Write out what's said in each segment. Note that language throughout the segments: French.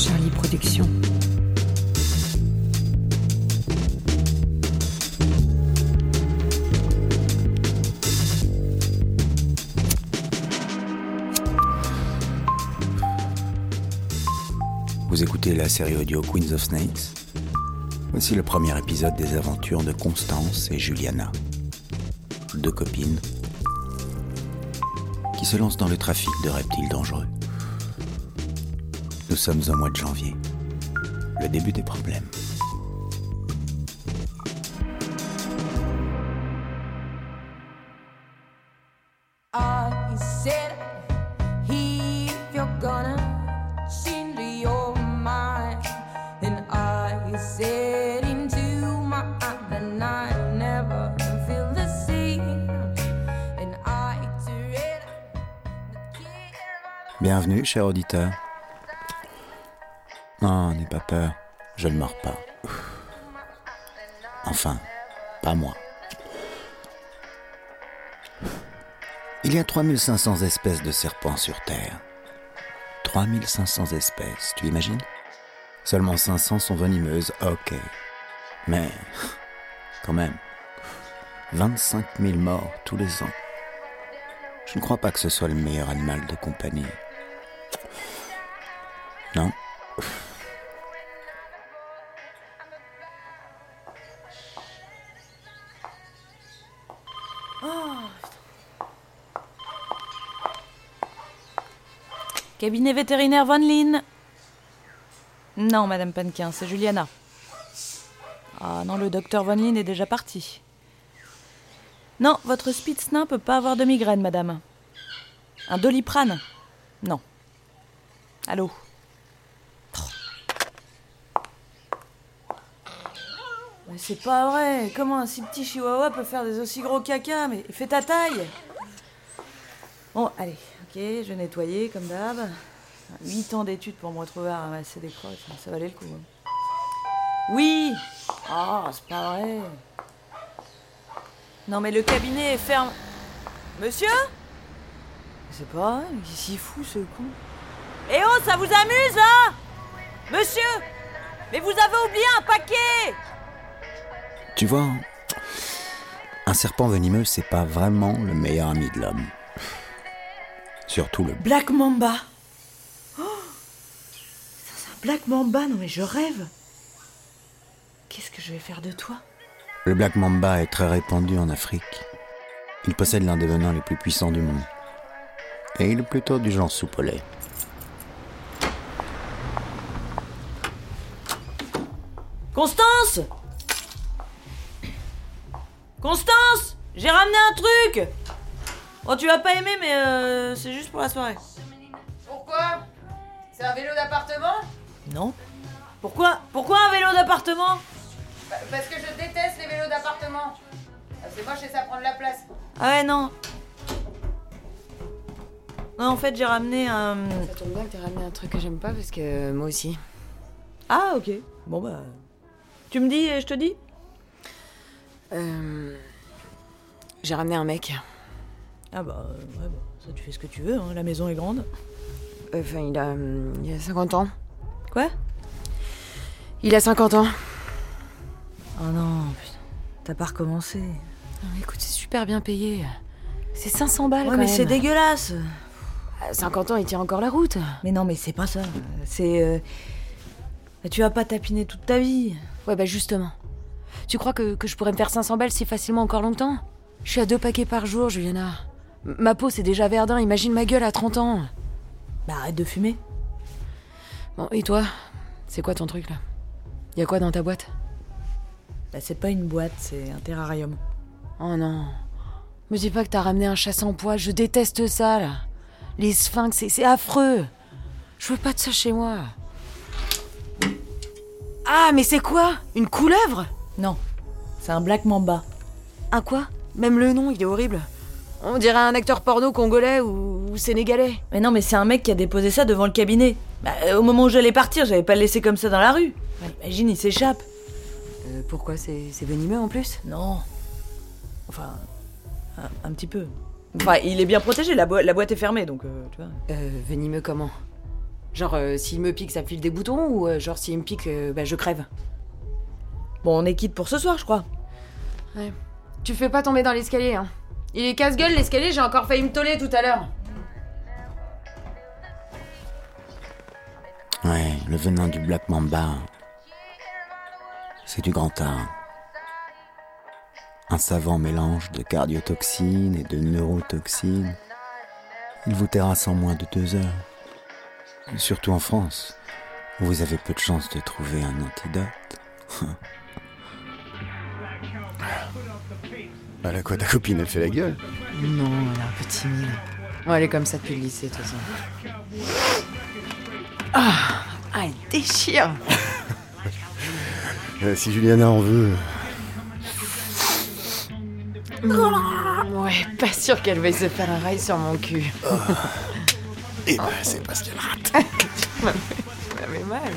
Charlie. Vous écoutez la série audio Queens of Snakes Voici le premier épisode des aventures de Constance et Juliana, deux copines qui se lancent dans le trafic de reptiles dangereux. Nous sommes au mois de janvier, le début des problèmes. Dread Bienvenue, cher auditeur. Pas peur, je ne mords pas. Enfin, pas moi. Il y a 3500 espèces de serpents sur Terre. 3500 espèces, tu imagines? Seulement 500 sont venimeuses, ok. Mais, quand même, 25 000 morts tous les ans. Je ne crois pas que ce soit le meilleur animal de compagnie. Non? Cabinet vétérinaire Von Lin. Non, Madame Panquin, c'est Juliana. Ah non, le docteur Von Lin est déjà parti. Non, votre Spitz-nain peut pas avoir de migraine, Madame. Un doliprane? Non. Allô? Mais c'est pas vrai. Comment un si petit chihuahua peut faire des aussi gros caca Mais fais ta taille. Bon, allez, ok, je nettoyer comme d'hab. 8 ans d'études pour me retrouver à ramasser des crottes, ça valait le coup. hein. Oui Oh, c'est pas vrai. Non mais le cabinet est ferme. Monsieur? C'est pas vrai, qu'est-ce qu'il fout ce con Eh oh, ça vous amuse là? Monsieur Mais vous avez oublié un paquet Tu vois, un serpent venimeux, c'est pas vraiment le meilleur ami de l'homme. Surtout le Black Mamba. Oh c'est un Black Mamba, non mais je rêve. Qu'est-ce que je vais faire de toi? Le Black Mamba est très répandu en Afrique. Il possède l'un des venins les plus puissants du monde. Et il est plutôt du genre lait. Constance Constance J'ai ramené un truc Oh, tu vas pas aimer, mais euh, c'est juste pour la soirée. Pourquoi? C'est un vélo d'appartement? Non Pourquoi? Pourquoi un vélo d'appartement? Bah, Parce que je déteste les vélos d'appartement. Ah, C'est moche et ça prend de la place. Ah ouais, non. Non, en fait, j'ai ramené un... Ça tombe bien que t'aies ramené un truc que j'aime pas parce que euh, moi aussi. Ah, ok. Bon, bah... Tu me dis et je te dis? Euh, J'ai ramené un mec. Ah bah, euh, ouais, bah, ça tu fais ce que tu veux, hein, la maison est grande. Enfin, il a, hum, il a 50 ans. Quoi? Il a 50 ans. Oh non, putain. T'as pas recommencé. Ah, mais écoute, c'est super bien payé. C'est 500 balles Ouais, quand mais même. c'est dégueulasse À 50 ans, il tient encore la route. Mais non, mais c'est pas ça. C'est... euh, bah, tu vas pas tapiner toute ta vie. Ouais, bah justement. Tu crois que, que je pourrais me faire 500 balles si facilement encore longtemps? Je suis à deux paquets par jour, Juliana. Ma peau, c'est déjà verdun. Imagine ma gueule à 30 ans. Bah arrête de fumer. Bon, et toi? C'est quoi ton truc là? Y a quoi dans ta boîte? Bah c'est pas une boîte, c'est un terrarium. Oh non. Me dis pas que t'as ramené un chat sans poids. Je déteste ça là. Les sphinx, c'est- c'est affreux. Je veux pas de ça chez moi. Ah, mais c'est quoi? Une couleuvre? Non, c'est un black mamba. Un quoi? Même le nom, il est horrible. On dirait un acteur porno congolais ou, ou sénégalais. Mais non, mais c'est un mec qui a déposé ça devant le cabinet. Bah, euh, au moment où j'allais partir, j'avais pas le laissé comme ça dans la rue. Ouais, imagine, il s'échappe. Euh, pourquoi c'est venimeux en plus? Non. Enfin, un, un petit peu. Enfin, il est bien protégé, la, boi- la boîte est fermée, donc euh, tu vois. Euh, venimeux comment? Genre, euh, s'il me pique, ça me file des boutons ou euh, genre, s'il me pique, euh, bah, je crève? Bon, on est quitte pour ce soir, je crois. Ouais. Tu fais pas tomber dans l'escalier, hein. Il est casse-gueule, l'escalier, j'ai encore failli me toller tout à l'heure. Ouais, le venin du Black Mamba, c'est du grand art. Un savant mélange de cardiotoxines et de neurotoxines. Il vous terrasse en moins de deux heures. Surtout en France, où vous avez peu de chances de trouver un antidote. Bah là quoi, ta copine elle fait la gueule Non, elle est un peu timide. Ouais, elle est comme ça depuis le lycée, de toute façon. Ah, ah, elle déchire Euh, Si Juliana en veut. Ouais, pas sûr qu'elle veuille se faire un rail sur mon cul. Eh bah c'est parce qu'elle rate. Ça fait mal.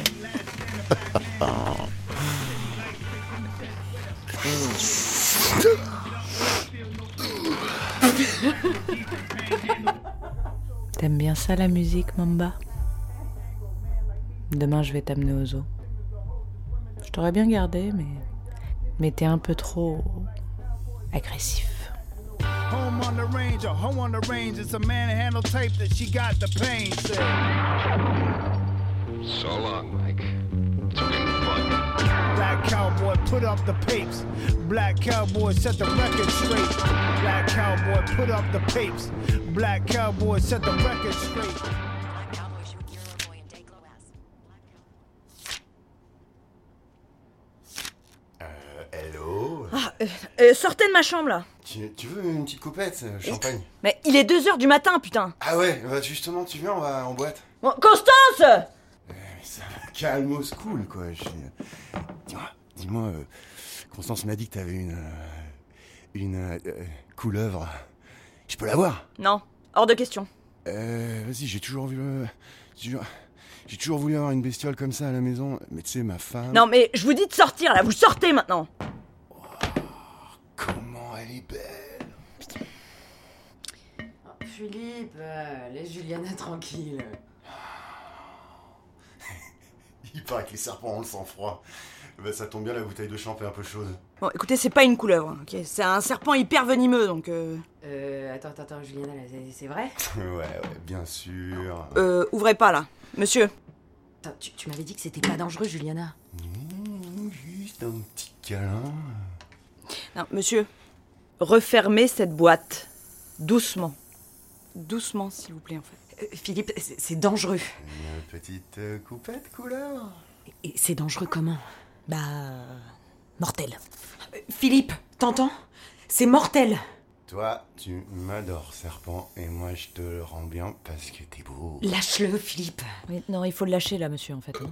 T'aimes bien ça la musique, Mamba? Demain, je vais t'amener au zoo. Je t'aurais bien gardé, mais. Mais t'es un peu trop. agressif. Home on the range, or home on the range. It's a manhandle tape that she got the pain. Said. So long, Mike. Black cowboy put up the papes. Black cowboy set the record straight. Black cowboy put up the papes. Black cowboy set the record straight. Euh, hello? Euh, sortez de ma chambre là tu, tu veux une petite coupette euh, Champagne? Mais il est 2h du matin, putain Ah ouais, bah justement, tu viens, on va en boîte. Bon, Constance ça, calmos cool quoi. je- Dis-moi, dis-moi, euh, Constance m'a dit que t'avais une. euh, une. euh, euh, couleuvre. Je peux la voir? Non, hors de question. Euh, vas-y, j'ai toujours vu. euh, j'ai toujours- voulu avoir une bestiole comme ça à la maison, mais tu sais, ma femme. Non, mais je vous dis de sortir là, vous sortez maintenant Comment elle est belle Philippe, euh, laisse Juliana tranquille. Il paraît que les serpents ont le sang froid. Bah, ça tombe bien, la bouteille de champ est un peu chaude. Bon, écoutez, c'est pas une couleuvre, hein, ok C'est un serpent hyper venimeux, donc... Euh, Euh, attends, attends, attends, Juliana, c'est- c'est vrai? Ouais, ouais, bien sûr. euh ouvrez pas là. Monsieur, Attends, tu, tu m'avais dit que c'était pas dangereux, Juliana. Mmh, juste un petit câlin. non, monsieur, refermez cette boîte. Doucement. Doucement, s'il vous plaît, en fait. Euh, Philippe, c'est dangereux. Une petite euh, coupette couleur. Et c'est dangereux comment? Bah... Mortel. Euh, Philippe, t'entends? C'est mortel Toi, tu m'adores, serpent, et moi je te le rends bien parce que t'es beau. Lâche-le, Philippe. Oui, non, il faut le lâcher là, monsieur, en fait. hein.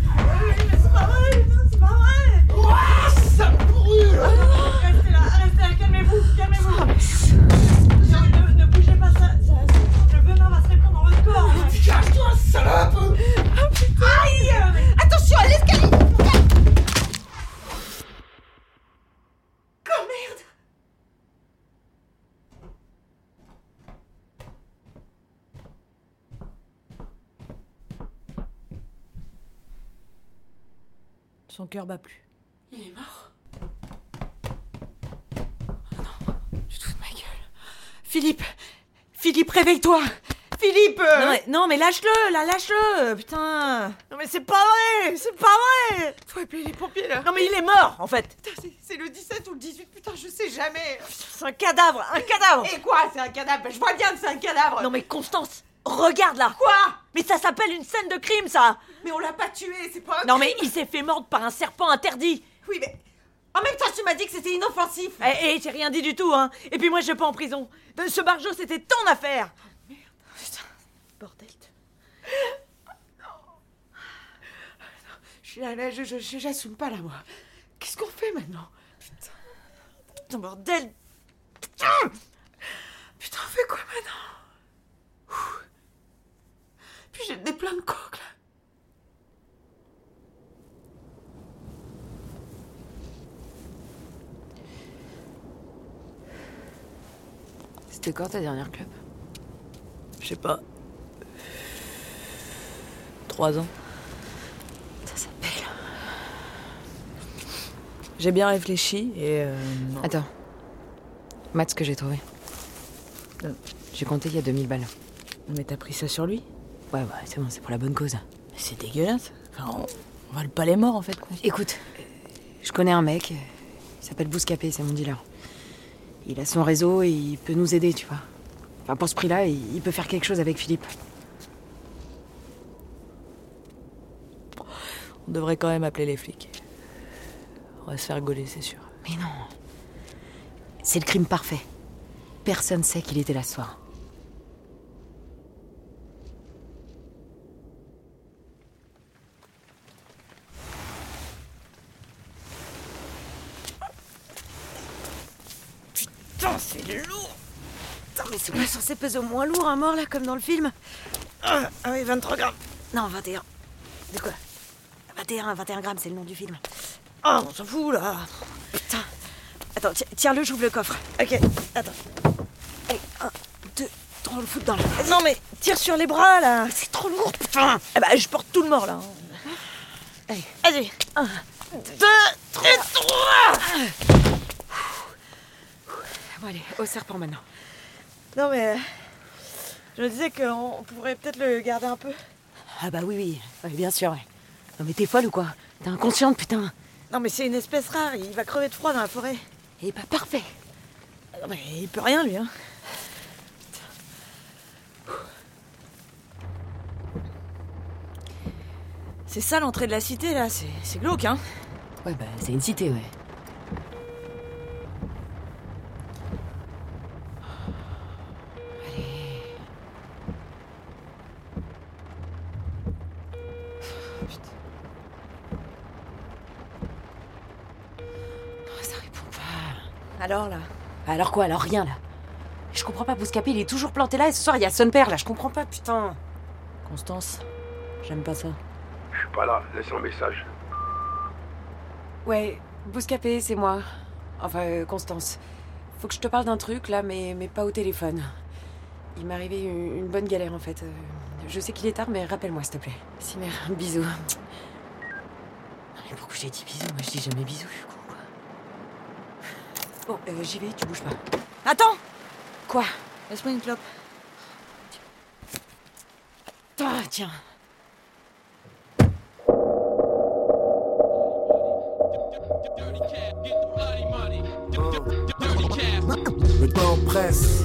Son cœur bat plus. Il est mort. Oh non, tu te fous de ma gueule. Philippe Philippe, réveille-toi. Philippe. Non mais, non, mais lâche-le, là, lâche-le Putain. Non mais c'est pas vrai C'est pas vrai. Faut appeler les pompiers là. Non mais il est mort, en fait. Putain, c'est- C'est le 17 ou le 18, putain, je sais jamais. C'est un cadavre Un cadavre. Et quoi C'est un cadavre? Je vois bien que c'est un cadavre. Non mais Constance Regarde là. Quoi? Mais ça s'appelle une scène de crime, ça. Mais on l'a pas tué, c'est pas un Non mais il s'est fait mordre par un serpent interdit. Oui, mais... En même temps, tu m'as dit que c'était inoffensif. Eh, eh, j'ai rien dit du tout, hein. Et puis moi, je vais pas en prison. De- Ce barjot, c'était ton affaire. Putain, bordel Je suis là, là, je, je, j'assume pas là, moi. Qu'est-ce qu'on fait maintenant? Putain, bordel Putain Putain, on fait quoi maintenant? Ouh. J'ai des plein de coques là. C'était quand ta dernière club? Je sais pas. Trois ans. Ça s'appelle. J'ai bien réfléchi et. euh. Attends. Mate, ce que j'ai trouvé. Euh. J'ai compté, il y a 2000 balles. Mais t'as pris ça sur lui? Ouais, ouais, c'est bon, c'est pour la bonne cause. C'est dégueulasse. Enfin, on, on vale pas les morts en fait. Quoi. Écoute, euh, je connais un mec, euh, il s'appelle Bouscapé, c'est mon dealer. Il a son réseau et il peut nous aider, tu vois. Enfin, pour ce prix-là, il il peut faire quelque chose avec Philippe. On devrait quand même appeler les flics. On va se faire gauler, c'est sûr. Mais non. C'est le crime parfait. Personne sait qu'il était là ce soir. Putain, c'est lourd Putain, mais c'est pas censé peser au moins lourd un mort là, comme dans le film ah, ah oui, 23 grammes. Non, 21. De quoi? 21, 21 grammes, c'est le nom du film. Oh, on s'en fout là Putain Attends, ti- tiens-le, j'ouvre le coffre. Ok, attends. Allez, un, deux, trois, on le fout dedans là. Non mais tire sur les bras là C'est trop lourd, putain Eh bah je porte tout le mort là. Allez, Vas-y. Un, deux, trois, trois bon allez, au serpent maintenant. Non mais. Je me disais qu'on pourrait peut-être le garder un peu. Ah bah oui, oui, bien sûr, ouais. Non mais t'es folle ou quoi? T'es inconsciente, putain Non mais c'est une espèce rare, il va crever de froid dans la forêt. Et bah parfait Non mais il peut rien lui hein. C'est ça l'entrée de la cité là, c'est c'est glauque hein. Ouais, bah c'est une cité, ouais. Allez. Putain. Oh, ça répond pas. Alors là Alors quoi Alors rien là. Je comprends pas, Bouscapé, il est toujours planté là et ce soir il y a son père là, je comprends pas, putain. Constance, j'aime pas ça. Je suis pas là, laisse un message. Ouais, Bouscapé, c'est moi. Enfin, euh, Constance. Faut que je te parle d'un truc là, mais, mais pas au téléphone. Il m'est arrivé une, une bonne galère en fait. Euh, Je sais qu'il est tard, mais rappelle-moi s'il te plaît. Si, mère, bisous. Non, mais pourquoi j'ai dit bisous? Moi je dis jamais bisous, je suis. Bon, euh, j'y vais, tu bouges pas. Attends Quoi? Laisse-moi une clope. Tiens. Le temps presse.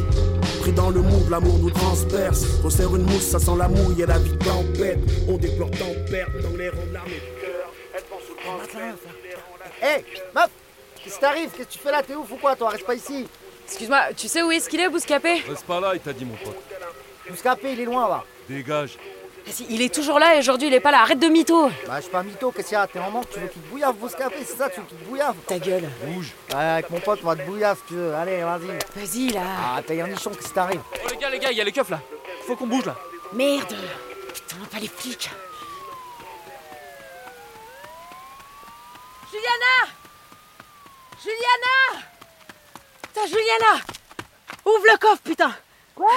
Pris dans le moule, l'amour nous transperce. On serre une mousse, ça sent la mouille et la vie tempête. On déplore tempête dans les rangs de l'armée du cœur. Elle pense au transfert. Hé, meuf Qu'est-ce qui t'arrive? Qu'est-ce que tu fais là? T'es ouf ou quoi Toi, reste pas ici. Excuse-moi, tu sais où est-ce qu'il est, Bouscapé? Reste pas là, il t'a dit mon pote. Bouscapé, il est loin, va. Dégage. Vas-y, Il est toujours là et aujourd'hui il est pas là, arrête de mytho Bah, je suis pas mytho, qu'est-ce qu'il y a? T'es en manque, tu veux qu'il te bouillave, Bouscapé, c'est ça Tu veux qu'il te bouillave? Ta gueule. Bouge. Ouais, avec mon pote, on va te bouillave si tu veux. Allez, vas-y. Vas-y là. Ah, t'es un nichon, qu'est-ce qui t'arrive? Oh les gars, les gars, il y a les keufs là. Faut qu'on bouge là. Merde Putain, pas les flics Juliana Juliana Putain, Juliana Ouvre le coffre, putain Quoi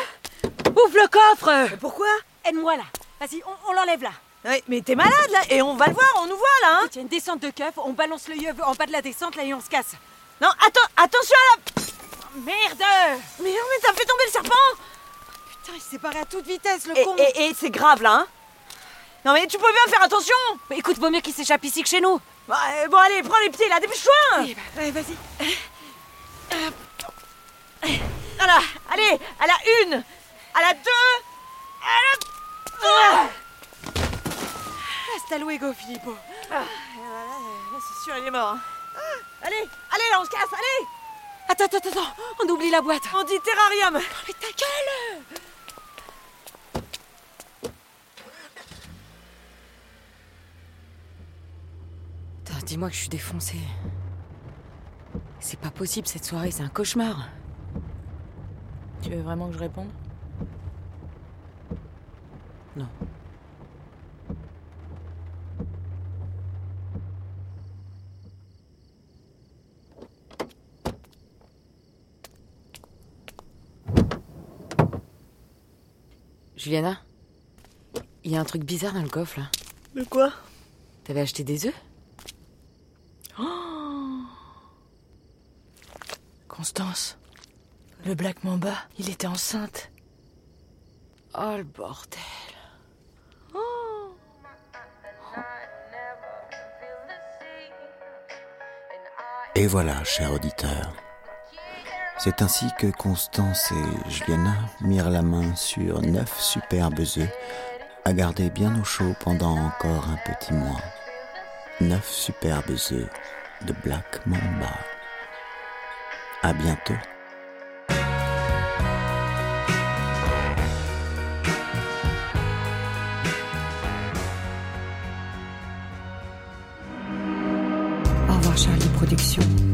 Ouvre le coffre Pourquoi Aide-moi là. Vas-y, on, on l'enlève là. Ouais, mais t'es malade là Et on va le voir, on nous voit là hein. Tiens, une descente de keuf, on balance le yeux en bas de la descente là et on se casse. Non, attends, attention à la... Merde Mais non, mais t'as fait tomber le serpent. Putain, il s'est barré à toute vitesse, le Et, con. et- et c'est grave là hein. Non mais tu peux bien faire attention. Mais écoute, vaut mieux qu'il s'échappe ici que chez nous Bah, euh, Bon allez, prends les pieds là, dépêche-toi. Ben, ouais, vas-y. Voilà, allez, à la une, à la deux, à la trois. Hasta luego, Filippo. Ah, Là, c'est sûr, il est mort. hein. Allez, allez, là, on se casse, allez. Attends, attends, attends, on oublie la boîte. On dit terrarium. Mais ta gueule Putain, dis-moi que je suis défoncée. C'est pas possible cette soirée, c'est un cauchemar. Tu veux vraiment que je réponde? Non. Juliana? Il y a un truc bizarre dans le coffre là. De quoi? T'avais acheté des œufs Oh Constance, le Black Mamba, il était enceinte. Oh le bordel. Et voilà, cher auditeur. C'est ainsi que Constance et Juliana mirent la main sur neuf superbes œufs à garder bien au chaud pendant encore un petit mois. Neuf superbes œufs de Black Mamba. À bientôt. Au revoir Charlie Productions.